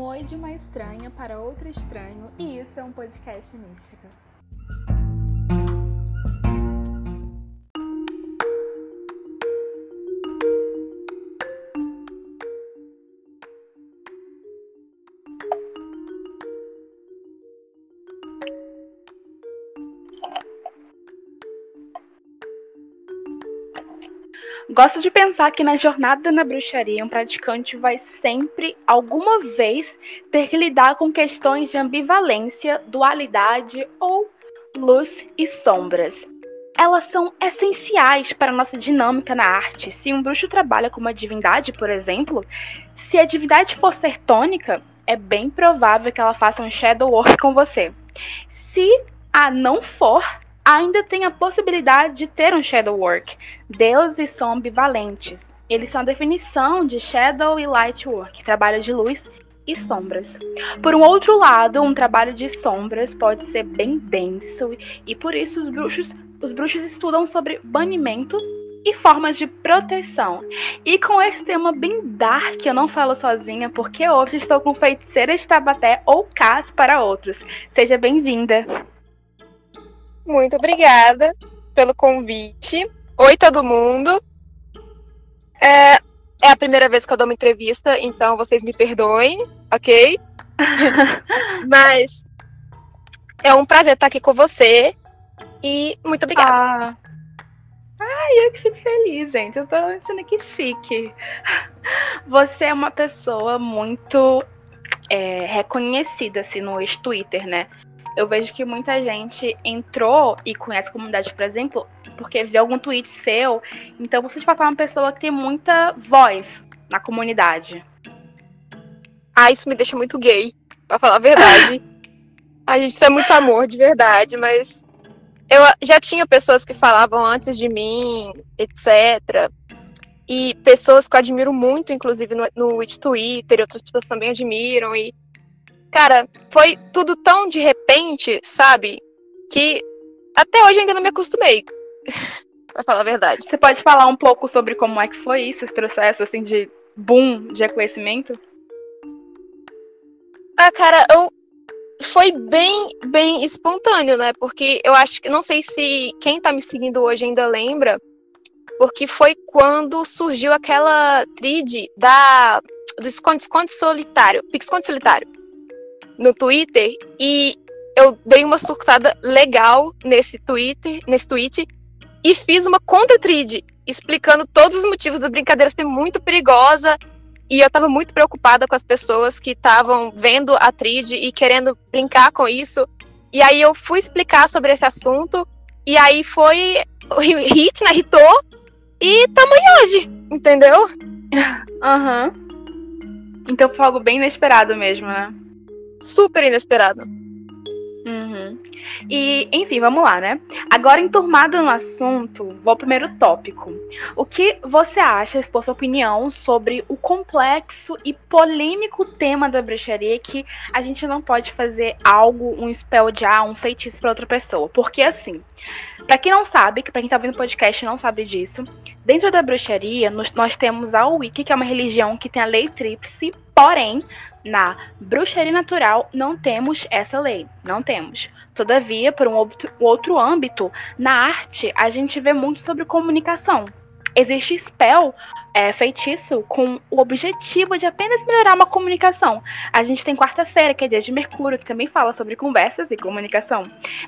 Um oi de uma estranha para outro estranho, e isso é um podcast mística. Gosto de pensar que na jornada na bruxaria, um praticante vai sempre, alguma vez, ter que lidar com questões de ambivalência, dualidade ou luz e sombras. Elas são essenciais para a nossa dinâmica na arte. Se um bruxo trabalha com uma divindade, por exemplo, se a divindade for ser tônica, é bem provável que ela faça um shadow work com você. Se a não for, ainda tem a possibilidade de ter um shadow work. Deuses são ambivalentes. Eles são a definição de shadow e light work, trabalho de luz e sombras. Por um outro lado, um trabalho de sombras pode ser bem denso e por isso os bruxos, os bruxos estudam sobre banimento e formas de proteção. E com esse tema bem dark, eu não falo sozinha, porque hoje estou com feiticeira de Tabaté ou Cas para outros. Seja bem-vinda. Muito obrigada pelo convite. Oi, todo mundo. É, é a primeira vez que eu dou uma entrevista, então vocês me perdoem, ok? Mas é um prazer estar aqui com você e muito obrigada. Ah. Ai, eu que fico feliz, gente. Eu tô achando que chique. Você é uma pessoa muito é, reconhecida assim, no Twitter, né? Eu vejo que muita gente entrou e conhece a comunidade, por exemplo, porque viu algum tweet seu. Então você de fato é uma pessoa que tem muita voz na comunidade. Ah, isso me deixa muito gay, pra falar a verdade. a gente é muito amor, de verdade, mas eu já tinha pessoas que falavam antes de mim, etc. E pessoas que eu admiro muito, inclusive no, no Twitter, e outras pessoas também admiram. E Cara, foi tudo tão de repente, sabe? Que até hoje ainda não me acostumei. pra falar a verdade. Você pode falar um pouco sobre como é que foi isso, esse processo assim de boom de reconhecimento? Ah, cara, eu foi bem, bem espontâneo, né? Porque eu acho que não sei se quem tá me seguindo hoje ainda lembra, porque foi quando surgiu aquela trid da do esconde, esconde solitário, pique esconde solitário no Twitter e eu dei uma surtada legal nesse Twitter, nesse tweet e fiz uma contra-trid explicando todos os motivos da brincadeira ser muito perigosa e eu estava muito preocupada com as pessoas que estavam vendo a trid e querendo brincar com isso. E aí eu fui explicar sobre esse assunto e aí foi o hit, né? Hitou e aí hoje, entendeu? Aham. Uhum. Então foi algo bem inesperado mesmo, né? Super inesperado. Uhum. E, enfim, vamos lá, né? Agora, enturmado no assunto, vou ao primeiro tópico. O que você acha, expor sua opinião, sobre o complexo e polêmico tema da bruxaria que a gente não pode fazer algo, um spell de ah, um feitiço para outra pessoa? Porque, assim, para quem não sabe, que para quem tá ouvindo o podcast não sabe disso, dentro da bruxaria, nós, nós temos a Wicca, que é uma religião que tem a lei tríplice, porém, na bruxaria natural, não temos essa lei, não temos. Todavia, por um outro âmbito, na arte, a gente vê muito sobre comunicação. Existe spell, é, feitiço, com o objetivo de apenas melhorar uma comunicação. A gente tem quarta-feira, que é dia de Mercúrio, que também fala sobre conversas e comunicação.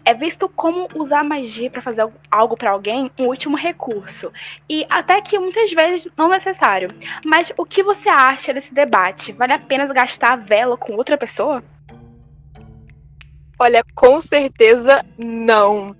É visto como usar magia para fazer algo para alguém um último recurso. E até que muitas vezes não necessário. Mas o que você acha desse debate? Vale a pena gastar a vela com outra pessoa? Olha, com certeza não.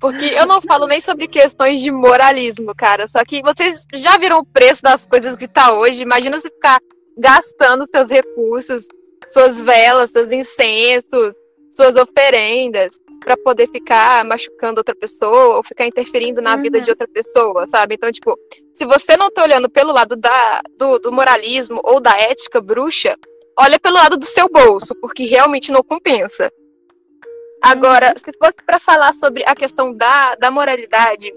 Porque eu não falo nem sobre questões de moralismo, cara. Só que vocês já viram o preço das coisas que tá hoje. Imagina você ficar gastando seus recursos, suas velas, seus incensos, suas oferendas, para poder ficar machucando outra pessoa ou ficar interferindo na uhum. vida de outra pessoa, sabe? Então, tipo, se você não tá olhando pelo lado da, do, do moralismo ou da ética bruxa, olha pelo lado do seu bolso, porque realmente não compensa. Agora, se fosse para falar sobre a questão da, da moralidade,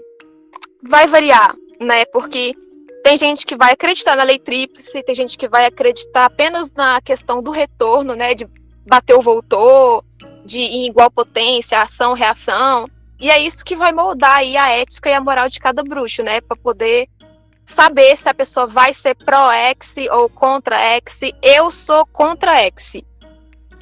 vai variar, né? Porque Tem gente que vai acreditar na lei tríplice, tem gente que vai acreditar apenas na questão do retorno, né? De bateu, voltou, de em igual potência, ação, reação. E é isso que vai moldar aí a ética e a moral de cada bruxo, né? Para poder saber se a pessoa vai ser pró-ex ou contra-ex. Eu sou contra-ex.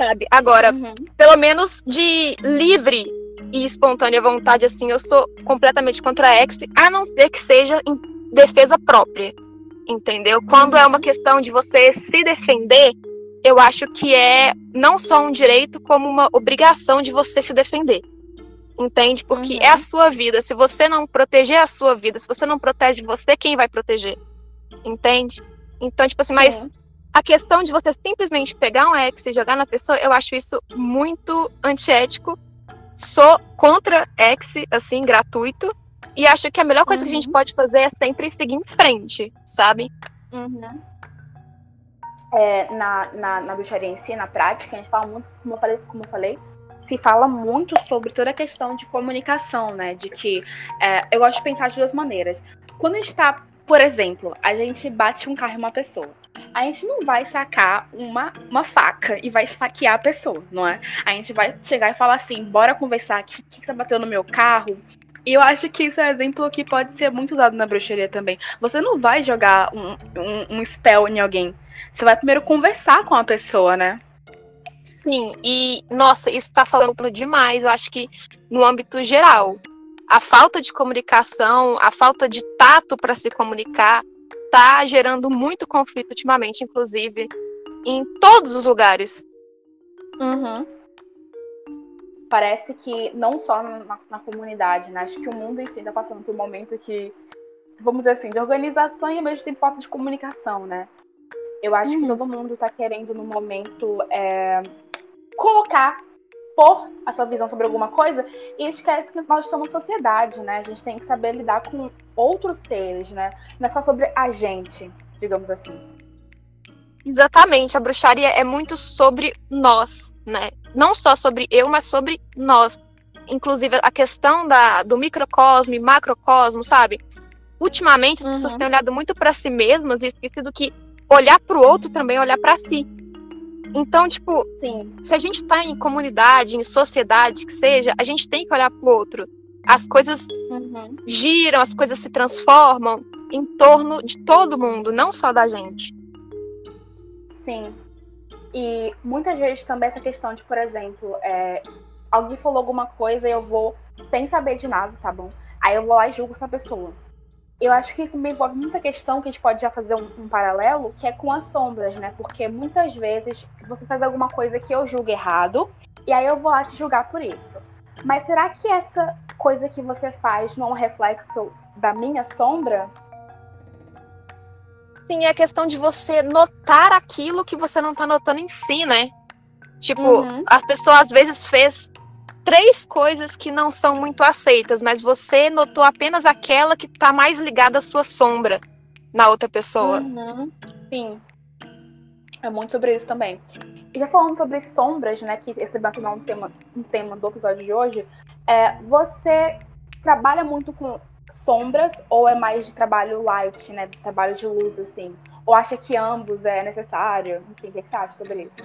Sabe? Agora, uhum. pelo menos de livre e espontânea vontade, assim, eu sou completamente contra-ex, a não ser que seja em defesa própria. Entendeu? Quando é uma questão de você se defender, eu acho que é não só um direito, como uma obrigação de você se defender. Entende? Porque uhum. é a sua vida. Se você não proteger a sua vida, se você não protege você, quem vai proteger? Entende? Então, tipo assim, mas uhum. A questão de você simplesmente pegar um ex e jogar na pessoa, eu acho isso muito antiético. Sou contra ex, assim, gratuito. E acho que a melhor coisa uhum. que a gente uhum. pode fazer é sempre seguir em frente, sabe? Uhum é, na, na, na bruxaria em si, na prática, a gente fala muito, como eu falei, como eu falei se fala muito sobre toda a questão de comunicação, né? De que é, eu gosto de pensar de duas maneiras. Quando a gente tá, por exemplo, a gente bate um carro em uma pessoa. A gente não vai sacar uma, uma faca e vai esfaquear a pessoa, não é? A gente vai chegar e falar assim: bora conversar aqui, o que, que você bateu no meu carro? E eu acho que isso é um exemplo que pode ser muito usado na bruxaria também. Você não vai jogar um, um, um spell em alguém. Você vai primeiro conversar com a pessoa, né? Sim, e nossa, isso tá falando demais, eu acho que no âmbito geral. A falta de comunicação, a falta de tato para se comunicar, tá gerando muito conflito ultimamente, inclusive, em todos os lugares. Uhum. Parece que não só na, na, comunidade, né? Acho que o mundo em si está passando por um momento que, vamos dizer assim, de organização e ao mesmo tempo falta de comunicação, né? Eu acho uhum. que todo mundo está querendo, no momento, é, colocar, pôr a sua visão sobre alguma coisa e esquece que nós somos sociedade, né? A gente tem que saber lidar com outros seres, né? Não é só sobre a gente, digamos assim. Exatamente, a bruxaria é muito sobre nós, né? Não só sobre eu, mas sobre nós. Inclusive a questão da, do microcosmo e macrocosmo, sabe? Ultimamente as uhum. pessoas têm olhado muito para si mesmas e esquecido que olhar para o outro também é olhar para si. Então, tipo, Sim. se a gente está em comunidade, em sociedade, que seja, a gente tem que olhar para o outro. As coisas uhum. giram, as coisas se transformam em torno de todo mundo, não só da gente. Sim. E muitas vezes também essa questão de, por exemplo, é, alguém falou alguma coisa e eu vou sem saber de nada, tá bom? Aí eu vou lá e julgo essa pessoa eu acho que isso me envolve muita questão que a gente pode já fazer um, um, paralelo, que é com as sombras, né? Porque muitas vezes você faz alguma coisa que eu julgo errado, e aí eu vou lá te julgar por isso. Mas será que essa coisa que você faz não é um reflexo da minha sombra? Sim, é questão de você notar aquilo que você não tá notando em si, né? Tipo, uhum. a pessoa às vezes fez três coisas que não são muito aceitas, mas você notou apenas aquela que está mais ligada à sua sombra na outra pessoa. Uhum. Sim. É muito sobre isso também. E já falando sobre sombras, né, que esse debate é um tema, um tema do episódio de hoje, é, você trabalha muito com sombras ou é mais de trabalho light, né, de trabalho de luz, assim? Ou acha que ambos é necessário? Enfim, o que você acha sobre isso?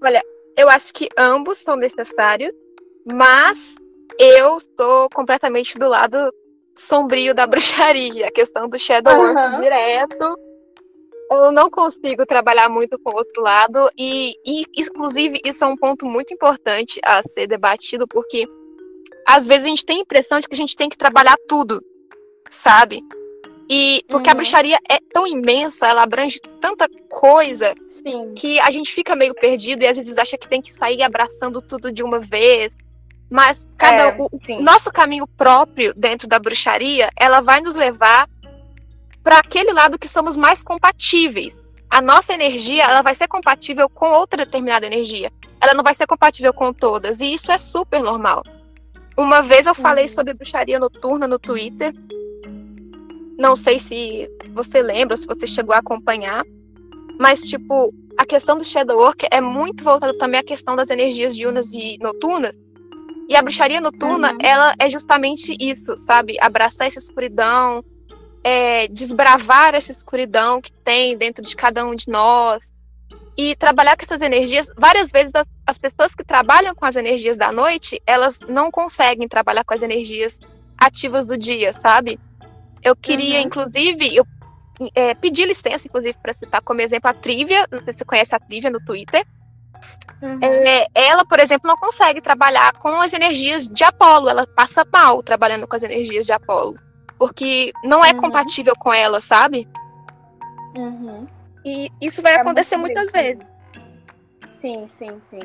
Olha, eu acho que ambos são necessários, mas eu tô completamente do lado sombrio da bruxaria, a questão do shadow work uhum. direto. Eu não consigo trabalhar muito com o outro lado e, e, inclusive, isso é um ponto muito importante a ser debatido, porque às vezes a gente tem a impressão de que a gente tem que trabalhar tudo, sabe? E porque uhum. a bruxaria é tão imensa, ela abrange tanta coisa Sim. que a gente fica meio perdido e às vezes acha que tem que sair abraçando tudo de uma vez. Mas cada é, o, nosso caminho próprio dentro da bruxaria, ela vai nos levar para aquele lado que somos mais compatíveis. A nossa energia, ela vai ser compatível com outra determinada energia. Ela não vai ser compatível com todas, e isso é super normal. Uma vez eu falei uhum. sobre bruxaria noturna no Twitter. Não sei se você lembra, se você chegou a acompanhar, mas tipo, a questão do shadow work é muito voltada também à questão das energias diurnas e noturnas, e a bruxaria noturna, uhum. ela é justamente isso, sabe? Abraçar essa escuridão, é, desbravar essa escuridão que tem dentro de cada um de nós e trabalhar com essas energias. Várias vezes as pessoas que trabalham com as energias da noite, elas não conseguem trabalhar com as energias ativas do dia, sabe? Eu queria, uhum. inclusive, eu é, pedi licença, inclusive, para citar como exemplo a Trivia, não sei se você conhece a Trivia no Twitter. Uhum. É, ela, por exemplo, não consegue trabalhar com as energias de Apolo, ela passa mal trabalhando com as energias de Apolo, porque não é uhum. compatível com ela, sabe? Uhum. E isso vai é acontecer muitas vezes. Sim, sim, sim.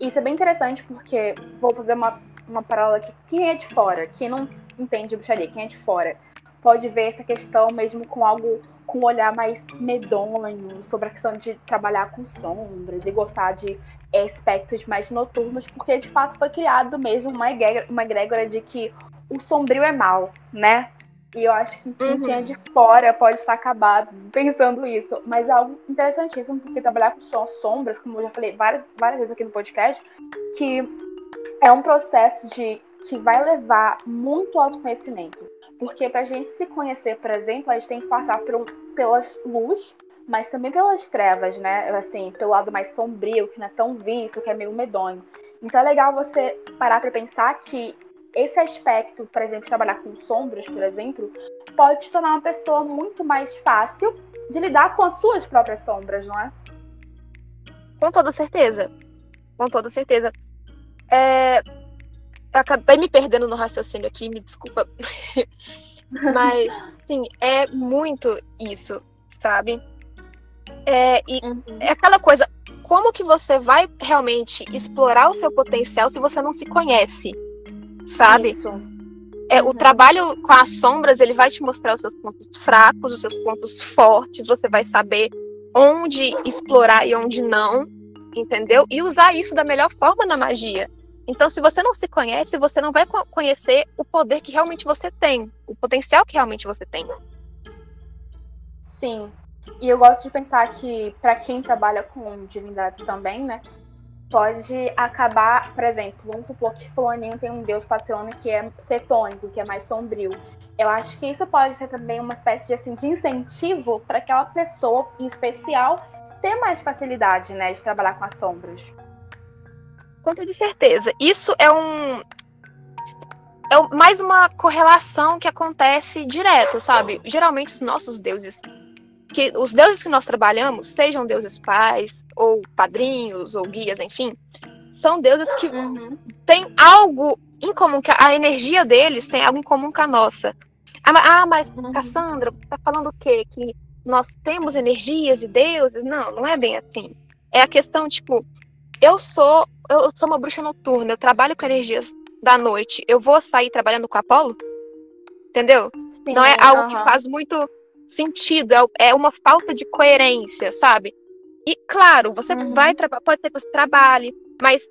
Isso é bem interessante porque vou fazer uma, uma paralela aqui. Quem é de fora, quem não entende bruxaria, quem é de fora, pode ver essa questão mesmo com algo com um olhar mais medonho sobre a questão de trabalhar com sombras e gostar de aspectos mais noturnos, porque de fato foi criado mesmo uma egrégora, uma egrégora de que o sombrio é mal, né? E eu acho que uhum. quem é de fora pode estar acabado pensando isso. Mas é algo interessantíssimo, porque trabalhar com sombras, como eu já falei várias, várias vezes aqui no podcast, que é um processo de que vai levar muito autoconhecimento. Porque para a gente se conhecer, por exemplo, a gente tem que passar por um, pelas luz, mas também pelas trevas, né? Assim, pelo lado mais sombrio, que não é tão visto, que é meio medonho. Então é legal você parar para pensar que esse aspecto, por exemplo, trabalhar com sombras, por exemplo, pode te tornar uma pessoa muito mais fácil de lidar com as suas próprias sombras, não é? Com toda certeza. Com toda certeza. É, acabei me perdendo no raciocínio aqui, me desculpa. Mas, sim, é muito isso, sabe? É, e uhum. é aquela coisa, como que você vai realmente explorar o seu potencial se você não se conhece, sabe? Isso. É, uhum. O trabalho com as sombras, ele vai te mostrar os seus pontos fracos, os seus pontos fortes, você vai saber onde explorar e onde não, entendeu? E usar isso da melhor forma na magia. Então, se você não se conhece, você não vai conhecer o poder que realmente você tem, o potencial que realmente você tem. Sim. E eu gosto de pensar que, para quem trabalha com divindades também, né, pode acabar, por exemplo, vamos supor que Fulaninho tem um deus patrono que é cetônico, que é mais sombrio. Eu acho que isso pode ser também uma espécie de, assim, de incentivo para aquela pessoa em especial ter mais facilidade, né, de trabalhar com as sombras. Com toda certeza. Isso é um. É mais uma correlação que acontece direto, sabe? Geralmente os nossos deuses. Que os deuses que nós trabalhamos, sejam deuses pais, ou padrinhos, ou guias, enfim, são deuses que uhum. têm algo em comum, que a energia deles tem algo em comum com a nossa. Ah, mas uhum. Cassandra, tá falando o quê? Que nós temos energias e deuses? Não, não é bem assim. É a questão, tipo, eu sou eu sou uma bruxa noturna, eu trabalho com energias da noite. Eu vou sair trabalhando com Apolo? Entendeu? Sim, não é algo que faz muito sentido, é, é uma falta de coerência, sabe? E claro, você uhum. vai pode ter que você trabalhe, mas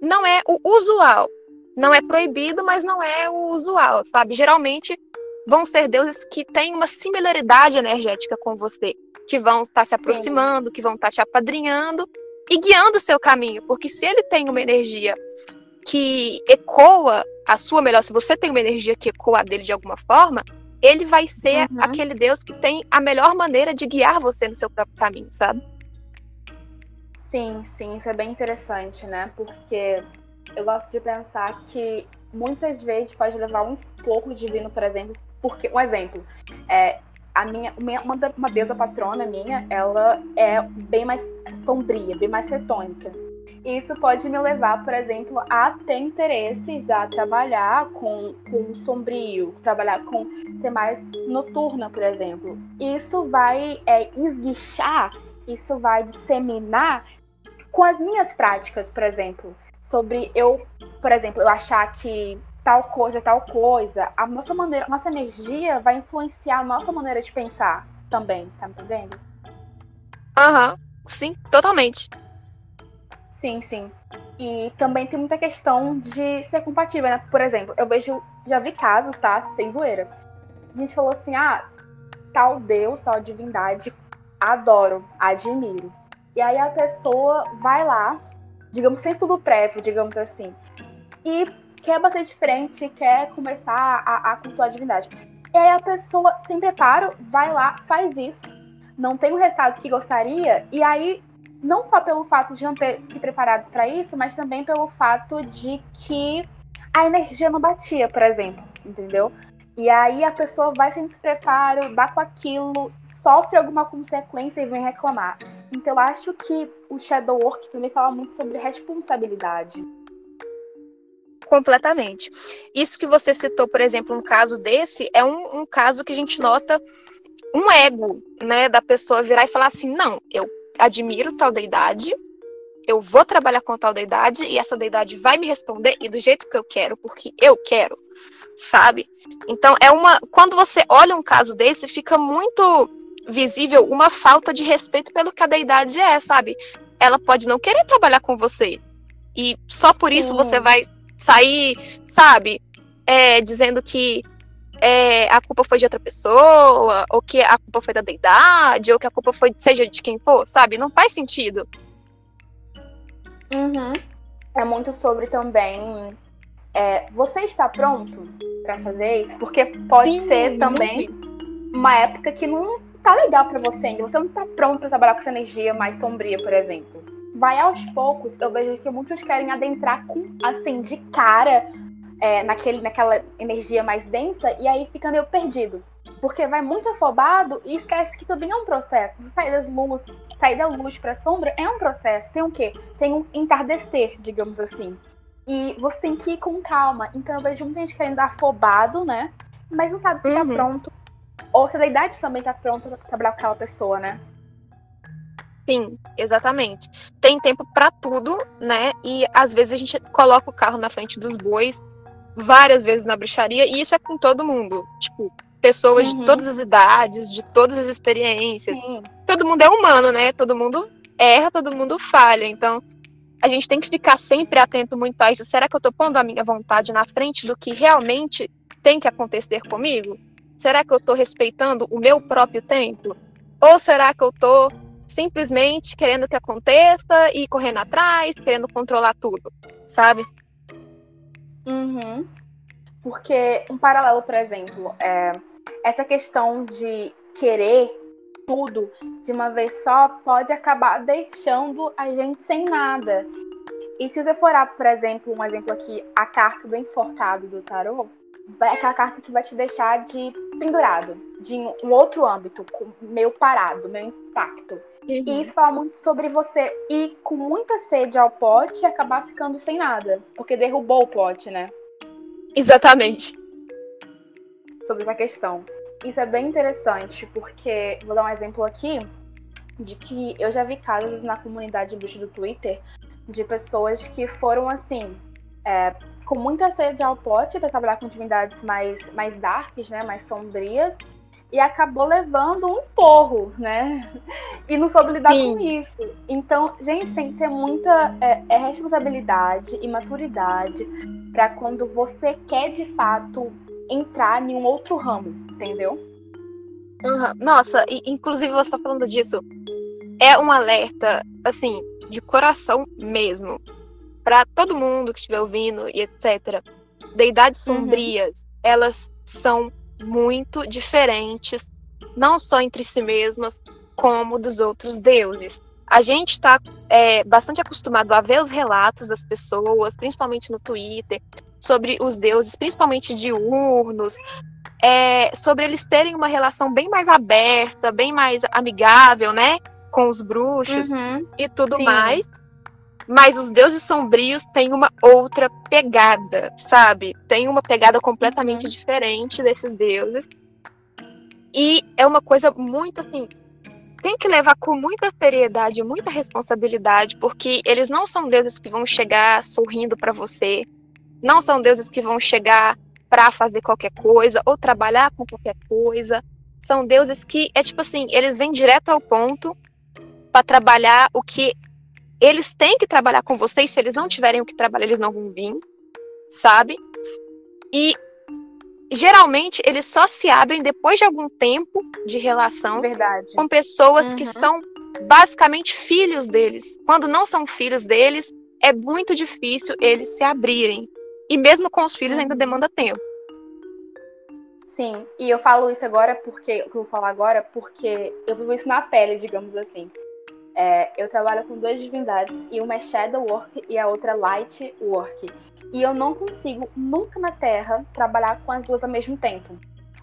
não é o usual. Não é proibido, mas não é o usual, sabe? Geralmente vão ser deuses que têm uma similaridade energética com você, que vão estar se aproximando, Sim. que vão estar te apadrinhando e guiando o seu caminho, porque se ele tem uma energia que ecoa a sua melhor, se você tem uma energia que ecoa a dele de alguma forma, ele vai ser uhum. aquele Deus que tem a melhor maneira de guiar você no seu próprio caminho, sabe? Sim, sim, isso é bem interessante, né? Porque eu gosto de pensar que muitas vezes pode levar um esporro divino, por exemplo, porque um exemplo, é, a minha, uma, uma deusa patrona minha, ela é bem mais sombria, bem mais cetônica. Isso pode me levar, por exemplo, a ter interesses a trabalhar com, com sombrio, trabalhar com ser mais noturna, por exemplo. Isso vai é, esguichar, isso vai disseminar com as minhas práticas, por exemplo. Sobre eu, por exemplo, eu achar que tal coisa, tal coisa, a nossa maneira, a nossa energia vai influenciar a nossa maneira de pensar também, tá me entendendo? Aham, uhum. sim, totalmente. Sim, sim. E também tem muita questão de ser compatível, né? Por exemplo, eu vejo, já vi casos, tá? Sem zoeira. A gente falou assim, ah, tal Deus, tal divindade, adoro, admiro. E aí a pessoa vai lá, digamos, sem estudo prévio, digamos assim, e quer bater de frente, quer começar a, a cultuar a divindade. E aí a pessoa, sem preparo, vai lá, faz isso, não tem o resultado que gostaria, e aí, não só pelo fato de não ter se preparado para isso, mas também pelo fato de que a energia não batia, por exemplo, entendeu? E aí a pessoa vai sem despreparo, dá com aquilo, sofre alguma consequência e vem reclamar. Então eu acho que o Shadow Work também fala muito sobre responsabilidade. Completamente. Isso que você citou, por exemplo, um caso desse, é um, um caso que a gente nota um ego, né, da pessoa virar e falar assim, não, eu admiro tal deidade, eu vou trabalhar com tal deidade e essa deidade vai me responder e do jeito que eu quero, porque eu quero sabe? Então é uma quando você olha um caso desse, fica muito visível uma falta de respeito pelo que a deidade é, sabe? Ela pode não querer trabalhar com você. E só por isso você vai sair, sabe? É, dizendo que é, a culpa foi de outra pessoa, ou que a culpa foi da deidade, ou que a culpa foi seja de quem for, sabe? Não faz sentido. Uhum. É muito sobre também é, você está pronto para fazer isso? Porque pode Sim, ser também uma época que não tá legal para você ainda. Você não tá pronto para trabalhar com essa energia mais sombria, por exemplo. Vai aos poucos. Eu vejo que muitos querem adentrar com, assim, de cara é, naquele, naquela energia mais densa e aí fica meio perdido. Porque vai muito afobado e esquece que também é um processo. Sair das luz, sair da luz pra sombra é um processo. Tem o quê? Tem um entardecer, digamos assim. E você tem que ir com calma. Então eu vejo muita gente querendo afobado, né? Mas não sabe se tá uhum. tá pronto. Ou se a idade também tá pronta pra trabalhar com aquela pessoa, né? Sim, exatamente. Tem tempo para tudo, né? E às vezes a gente coloca o carro na frente dos bois várias vezes na bruxaria, e isso é com todo mundo. Tipo, pessoas uhum. de todas as idades, de todas as experiências. Sim. Todo mundo é humano, né? Todo mundo erra, todo mundo falha. Então, a gente tem que ficar sempre atento muito a isso. Será que eu estou pondo a minha vontade na frente do que realmente tem que acontecer comigo? Será que eu estou respeitando o meu próprio tempo? Ou será que eu estou simplesmente querendo que aconteça e correndo atrás, querendo controlar tudo, sabe? Uhum. Porque um paralelo, por exemplo, é essa questão de querer tudo de uma vez só pode acabar deixando a gente sem nada. E se você for, por exemplo, um exemplo aqui, a carta do enforcado do tarô, é aquela carta que vai te deixar de pendurado, de um outro âmbito, meio parado, meio intacto. Uhum. E isso fala muito sobre você ir com muita sede ao pote e acabar ficando sem nada, porque derrubou o pote, né? Exatamente. Sobre essa questão. Isso é bem interessante, porque vou dar um exemplo aqui de que eu já vi casos na comunidade bruxa do Twitter de pessoas que foram assim, é, com muita sede ao pote para trabalhar com divindades mais, mais darks, né, mais sombrias, e acabou levando um esporro, né? E não soube lidar Sim. com isso. Então, gente, tem que ter muita é, é responsabilidade e maturidade para quando você quer de fato entrar em um outro ramo, entendeu? Uhum. Nossa, e, inclusive você tá falando disso. É um alerta, assim, de coração mesmo. para todo mundo que estiver ouvindo e etc. Deidades uhum. sombrias, elas são muito diferentes, não só entre si mesmas, como dos outros deuses. A gente está é, bastante acostumado a ver os relatos das pessoas, principalmente no Twitter, sobre os deuses, principalmente diurnos, é, sobre eles terem uma relação bem mais aberta, bem mais amigável, né? Com os bruxos uhum, e tudo sim. mais. Mas os deuses sombrios têm uma outra pegada, sabe? Tem uma pegada completamente uhum. diferente desses deuses. E é uma coisa muito assim. Tem que levar com muita seriedade, muita responsabilidade, porque eles não são deuses que vão chegar sorrindo para você, não são deuses que vão chegar para fazer qualquer coisa ou trabalhar com qualquer coisa. São deuses que é tipo assim, eles vêm direto ao ponto para trabalhar o que eles têm que trabalhar com vocês. Se eles não tiverem o que trabalhar, eles não vão vir, sabe? E geralmente eles só se abrem depois de algum tempo de relação Verdade. com pessoas uhum. que são basicamente filhos deles. Quando não são filhos deles, é muito difícil eles se abrirem. E mesmo com os filhos ainda demanda tempo. Sim, e eu falo isso agora porque. Eu vou falar agora porque eu vivo isso na pele, digamos assim. É, eu trabalho com duas divindades e uma é Shadow Work e a outra é Light Work. E eu não consigo nunca na Terra trabalhar com as duas ao mesmo tempo.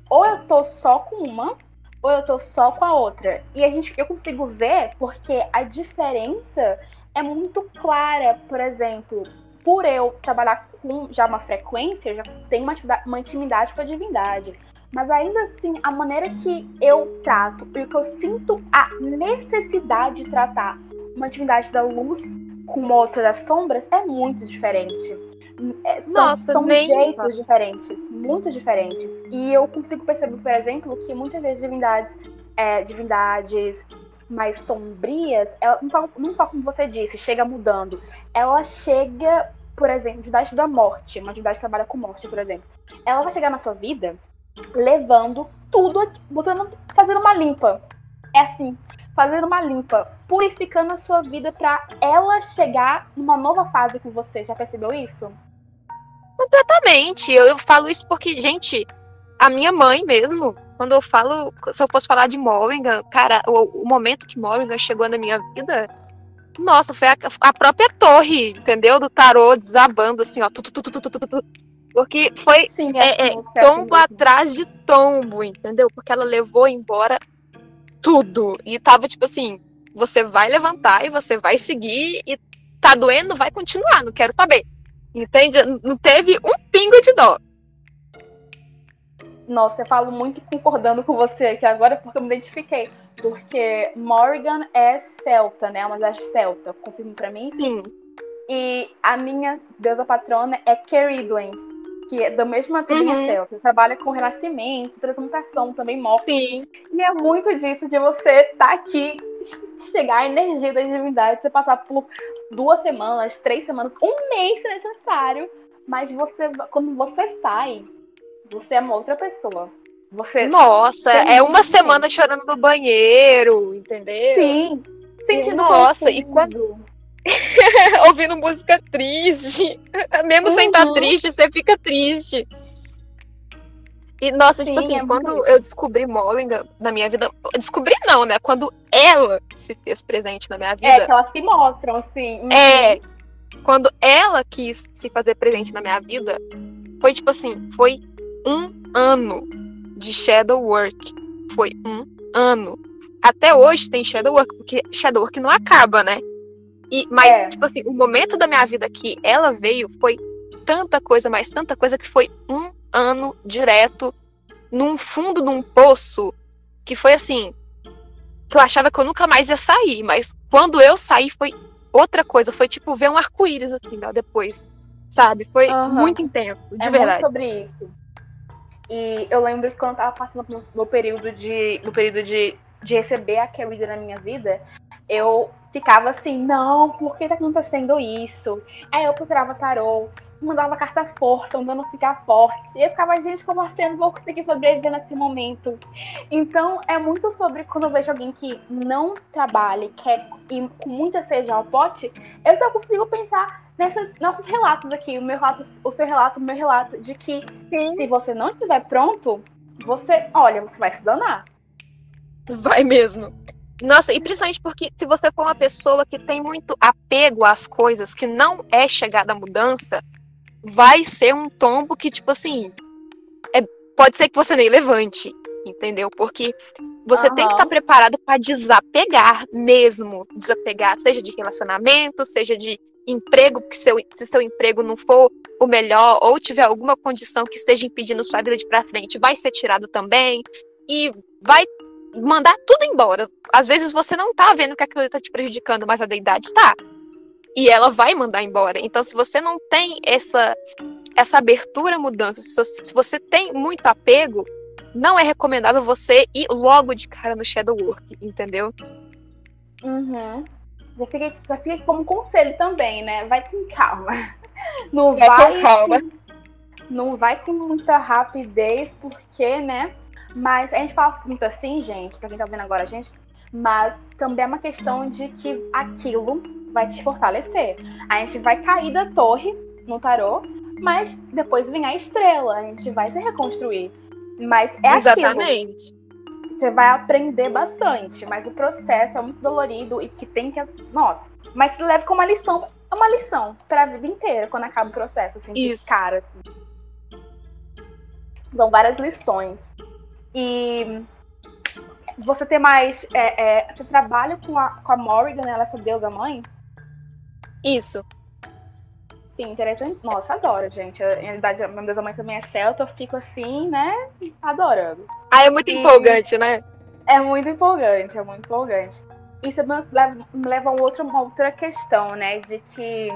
Ou eu tô só com uma, ou eu tô só com a outra. E a gente, eu consigo ver porque a diferença é muito clara. Por exemplo, por eu trabalhar com já uma frequência, eu já tenho uma, uma intimidade com a divindade. Mas ainda assim, a maneira que eu trato e o que eu sinto a necessidade de tratar uma atividade da luz com uma outra das sombras é muito diferente. É, são, Nossa, são nem... jeitos diferentes, muito diferentes. E eu consigo perceber, por exemplo, que muitas vezes divindades, é, divindades mais sombrias, ela, não, só, não só como você disse, chega mudando. Ela chega, por exemplo, divindade da morte, uma divindade que trabalha com morte, por exemplo. Ela vai chegar na sua vida levando tudo, botando, fazendo uma limpa. É assim, fazendo uma limpa, purificando a sua vida para ela chegar numa nova fase com você. Já percebeu isso? Completamente. Eu, eu falo isso porque, gente, a minha mãe mesmo, quando eu falo, se eu fosse falar de Morrigan, cara, o, o momento que Morrigan chegou na minha vida, nossa, foi a, a, própria torre, entendeu? Do tarô desabando, assim, ó. Tu, tu, tu, porque foi Sim, é, é, é tombo atrás de tombo, entendeu? Porque ela levou embora tudo. E tava tipo assim: você vai levantar e você vai seguir, e tá doendo, vai continuar, não quero saber. Entende? Não teve um pingo de dó. Nossa, eu falo muito concordando com você aqui agora porque eu me identifiquei. Porque Morrigan é celta, né? Uma das celta. Confirma pra mim? Sim. E a minha deusa patrona é Keridwen, que é da mesma trilha uhum. celta. Trabalha com renascimento, transmutação, também morte. Sim. E é muito disso de você estar tá aqui chegar a energia da divindade, você passar por duas semanas, três semanas, um mês se necessário, mas você, quando você sai, você é uma outra pessoa. Você Nossa, é uma semana chorando no banheiro, entendeu? Sim. Sentindo Nossa, e quando ouvindo música triste, mesmo uhum. sem estar tá triste, você fica triste. E, nossa, tipo Sim, tipo assim, é quando eu descobri Moringa na minha vida. Descobri não, né? Quando ela se fez presente na minha vida. É, que elas se mostram, assim. Uhum. É. Quando ela quis se fazer presente na minha vida, foi tipo assim, foi um ano de shadow work. Foi um ano. Até hoje tem shadow work, porque shadow work não acaba, né? E, mas, é. tipo assim, o momento da minha vida que ela veio foi tanta coisa, mas tanta coisa que foi um ano direto num fundo de um poço que foi assim que eu achava que eu nunca mais ia sair, mas quando eu saí foi outra coisa, foi tipo ver um arco-íris assim, ó, depois, sabe? Foi uhum. muito intenso, de é verdade. Muito sobre isso. E eu lembro que quando eu tava passando no meu período de no período de, de receber a Carrie na minha vida, eu ficava assim, não, por que tá acontecendo isso? Aí eu procurava tarô, mandava carta força, mandando ficar forte. E eu ficava, gente, como assim? Eu vou conseguir sobreviver nesse momento. Então, é muito sobre quando eu vejo alguém que não trabalha, quer ir com muita sede ao pote, eu só consigo pensar nesses nossos relatos aqui, o meu relato, o seu relato, o meu relato, de que Sim. se você não estiver pronto, você, olha, você vai se danar. Vai mesmo. Nossa, e principalmente porque se você for uma pessoa que tem muito apego às coisas, que não é chegada à mudança, vai ser um tombo que, tipo assim, é, pode ser que você nem levante, entendeu? Porque você uhum. tem que estar tá preparado para desapegar mesmo, desapegar, seja de relacionamento, seja de emprego, que seu, se seu emprego não for o melhor, ou tiver alguma condição que esteja impedindo sua vida de para frente, vai ser tirado também, e vai mandar tudo embora. Às vezes você não tá vendo que aquilo tá te prejudicando, mas a deidade tá e ela vai mandar embora. Então, se você não tem essa essa abertura à mudança, se você tem muito apego, não é recomendável você ir logo de cara no Shadow Work, entendeu? Uhum. Já fica, já fica como conselho também, né? Vai com calma. Não vai, vai com calma. Não vai com muita rapidez, porque, né? Mas a gente fala muito assim, gente, pra quem tá vendo agora a gente, mas também é uma questão de que aquilo vai te fortalecer. A gente vai cair da torre no tarô, mas depois vem a estrela, a gente vai se reconstruir. Mas é Exatamente. aquilo. Você vai aprender bastante, mas o processo é muito dolorido e que tem que. Nossa, mas se leva como uma lição. É uma lição pra vida inteira quando acaba o processo, assim, Isso. de cara. Assim. São várias lições. E você tem mais. É, é, você trabalha com a, com a Morrigan, ela é sua deusa mãe? Isso. Sim, interessante. Nossa, adoro, gente. Eu, na verdade, a minha deusa mãe também é celta, eu fico assim, né? Adorando. Ah, é muito E- empolgante, né? É muito empolgante, é muito empolgante. Isso me leva, me leva a um outro- uma outra questão, né? De que.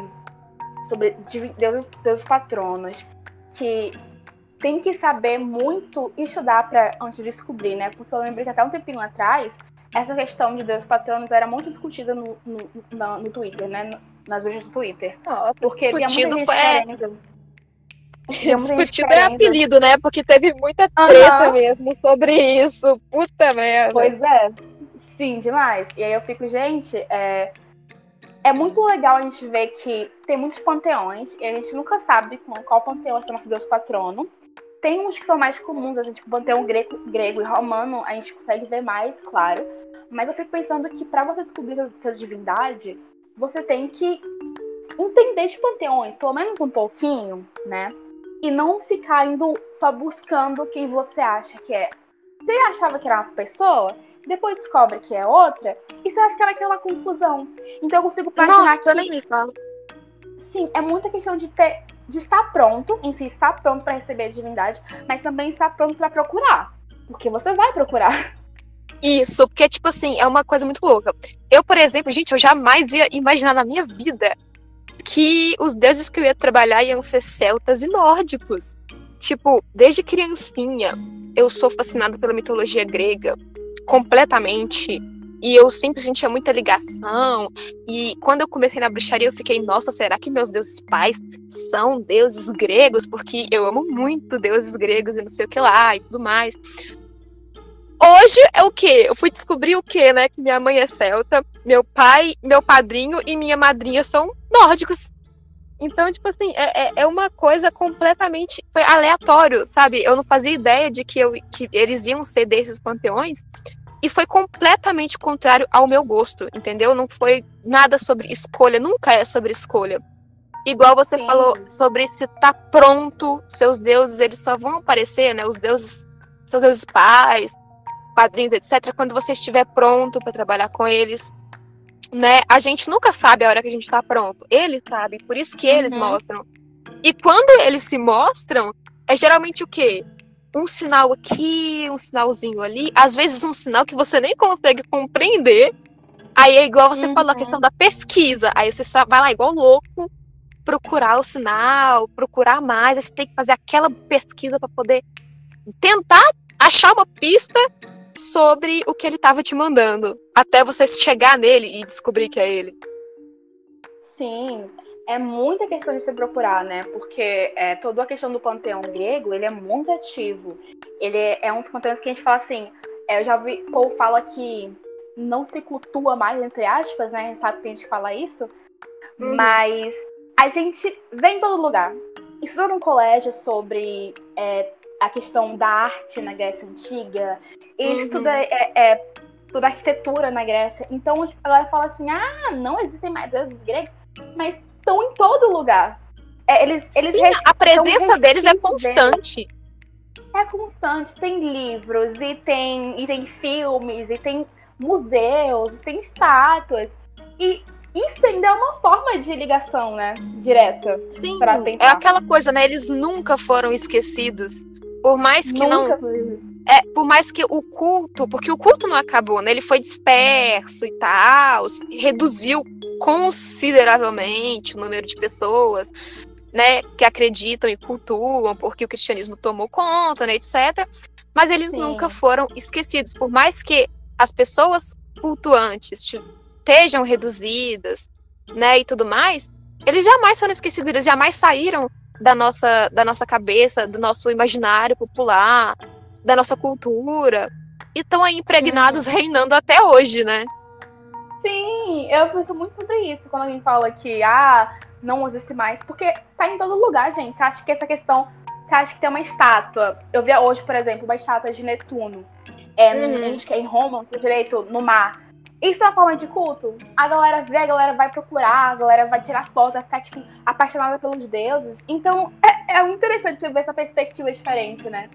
Sobre deuses, deuses patronos. Que tem que saber muito e estudar pra, antes de descobrir, né? Porque eu lembro que até um tempinho atrás, essa questão de deuses patronos era muito discutida no, no, na- no Twitter, né? Nas vejas do Twitter. Nossa, Porque havia muita gente é- querendo. Tinha discutido é apelido, né? Porque teve muita treta mesmo sobre isso. Puta merda. Pois é, sim, demais. E aí eu fico, gente, é, é muito legal a gente ver que tem muitos panteões e a gente nunca sabe qual panteão é o nosso deus patrono. Tem uns que são mais comuns, assim, tipo panteão grego, grego e romano, a gente consegue ver mais, claro. Mas eu fico pensando que pra você descobrir a sua divindade, você tem que entender de panteões, pelo menos um pouquinho, né? E não ficar indo só buscando quem você acha que é. Você achava que era uma pessoa, depois descobre que é outra, e você vai ficar naquela confusão. Então eu consigo imaginar Nossa, que, sim, é muita questão de ter, de estar pronto, em si estar pronto para receber a divindade, mas também estar pronto para procurar. Porque você vai procurar. Isso, porque, tipo assim, é uma coisa muito louca. Eu, por exemplo, gente, eu jamais ia imaginar na minha vida que os deuses que eu ia trabalhar iam ser celtas e nórdicos. Tipo, desde criancinha, eu sou fascinada pela mitologia grega completamente. E eu sempre sentia muita ligação. E quando eu comecei na bruxaria, eu fiquei, nossa, será que meus deuses pais são deuses gregos? Porque eu amo muito deuses gregos e não sei o que lá e tudo mais. Hoje é o quê? Eu fui descobrir o quê, né? Que minha mãe é celta, meu pai, meu padrinho e minha madrinha são nórdicos. Então, tipo assim, é, é- é uma coisa completamente. Foi aleatório, sabe? Eu não fazia ideia de que, eu, que eles iam ser desses panteões. E foi completamente contrário ao meu gosto, entendeu? Não foi nada sobre escolha, nunca é sobre escolha. Igual você Sim. falou sobre se tá pronto, seus deuses, eles só vão aparecer, né? Os deuses, seus deuses pais, padrinhos, etc., quando você estiver pronto para trabalhar com eles. Né? A gente nunca sabe a hora que a gente tá pronto. Eles sabem, por isso que eles Uhum. mostram. E quando eles se mostram, é geralmente o quê? Um sinal aqui, um sinalzinho ali, às vezes um sinal que você nem consegue compreender. Aí é igual você falou a Uhum. questão da pesquisa. Aí você vai lá igual louco procurar o sinal, procurar mais, aí você tem que fazer aquela pesquisa para poder tentar achar uma pista sobre o que ele estava te mandando, até você chegar nele e descobrir que é ele. Sim, é muita questão de se procurar, né? Porque é, toda a questão do panteão grego, ele é muito ativo. Ele é um dos panteões que a gente fala assim, é, eu já vi, Paul fala que não se cultua mais, entre aspas, né? A gente sabe que tem gente fala isso. Uhum. Mas a gente vê em todo lugar. Estuda num colégio sobre é, a questão da arte na Grécia Antiga. E Uhum. estuda é, é, toda a arquitetura na Grécia. Então tipo, ela fala assim, ah, não existem mais deuses gregos, mas estão em todo lugar. É, eles, eles Sim, res- a presença deles é constante. É constante. Tem livros, e tem, e tem filmes, e tem museus, e tem estátuas. E isso ainda é uma forma de ligação, né? Direta. Sim, é aquela coisa, né? Eles nunca foram esquecidos. Por mais que não Nunca foi. É, por mais que o culto, porque o culto não acabou, né? Ele foi disperso e tal, reduziu consideravelmente o número de pessoas, né, que acreditam e cultuam, porque o cristianismo tomou conta, né, etc. Mas eles Sim. nunca foram esquecidos, por mais que as pessoas cultuantes te- estejam reduzidas, né, e tudo mais, eles jamais foram esquecidos, eles jamais saíram da nossa, da nossa cabeça, do nosso imaginário popular, da nossa cultura, e estão aí impregnados, reinando até hoje, né? Sim, eu penso muito sobre isso quando alguém fala que ah, não existe mais, porque tá em todo lugar, gente. Você acha que essa questão você acha que tem uma estátua. Eu vi hoje, por exemplo, uma estátua de Netuno. É, uhum. que é em Roma, não direito, no mar. Isso é uma forma de culto? A galera vê, a galera vai procurar, a galera vai tirar foto, vai ficar, tipo, apaixonada pelos deuses. Então, é, é interessante você ver essa perspectiva diferente, né?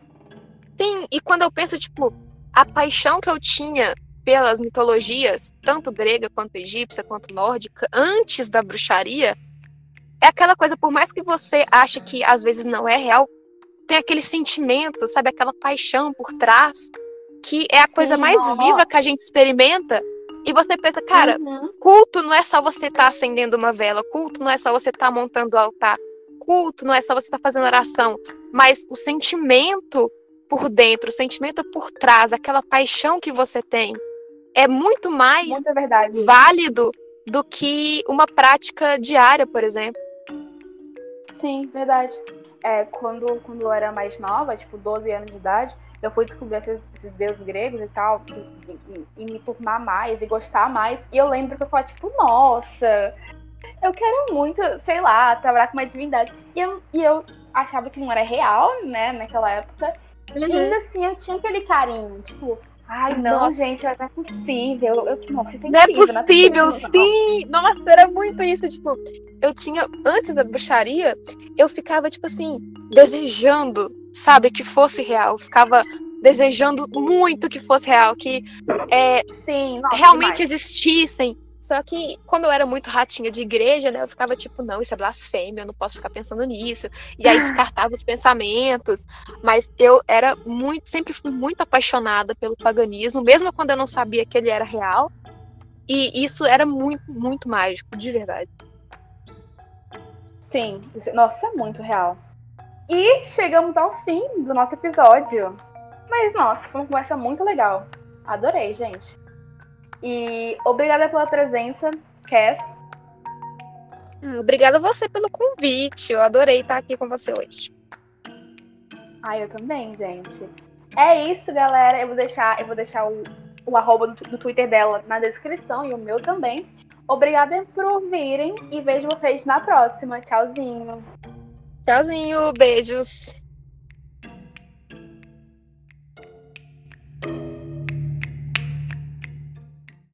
Sim, e quando eu penso, tipo, a paixão que eu tinha pelas mitologias, tanto grega quanto egípcia, quanto nórdica, antes da bruxaria, é aquela coisa, por mais que você ache que às vezes não é real, tem aquele sentimento, sabe, aquela paixão por trás, que é a coisa mais viva que a gente experimenta e você pensa, cara, uhum. culto não é só você estar tá acendendo uma vela, culto não é só você estar tá montando o altar, culto não é só você estar tá fazendo oração, mas o sentimento por dentro, o sentimento por trás, aquela paixão que você tem, é muito mais muito válido do que uma prática diária, por exemplo. Sim, verdade. É, quando, quando eu era mais nova, tipo 12 anos de idade, eu fui descobrir esses, esses deuses gregos e tal, e, e, e, me turmar mais e gostar mais. E eu lembro que eu falava, tipo, nossa, eu quero muito, sei lá, trabalhar com uma divindade. E eu, e eu achava que não era real, né, naquela época. Uhum. E ainda assim eu tinha aquele carinho, tipo, Ai, não, nossa. gente, não é possível. Eu, isso é não, é possível, não é possível, sim! Nossa, era muito isso. Tipo, eu tinha, antes da bruxaria, eu ficava, tipo assim, desejando sabe, que fosse real. Ficava desejando muito que fosse real, que é, Sim, nossa, realmente demais. existissem. Só que, como eu era muito ratinha de igreja, né, eu ficava tipo, não, isso é blasfêmia, eu não posso ficar pensando nisso. E aí descartava os pensamentos. Mas eu era muito, sempre fui muito apaixonada pelo paganismo, mesmo quando eu não sabia que ele era real. E isso era muito, muito mágico, de verdade. Sim, nossa, é muito real. E chegamos ao fim do nosso episódio. Mas, nossa, foi uma conversa muito legal. Adorei, gente. E obrigada pela presença, Cass. Ah, obrigada a você pelo convite. Eu adorei estar aqui com você hoje. Ah, eu também, gente. É isso, galera. Eu vou deixar, eu vou deixar o, o arroba do, do Twitter dela na descrição e o meu também. Obrigada por ouvirem e vejo vocês na próxima. Tchauzinho. Tchauzinho, beijos.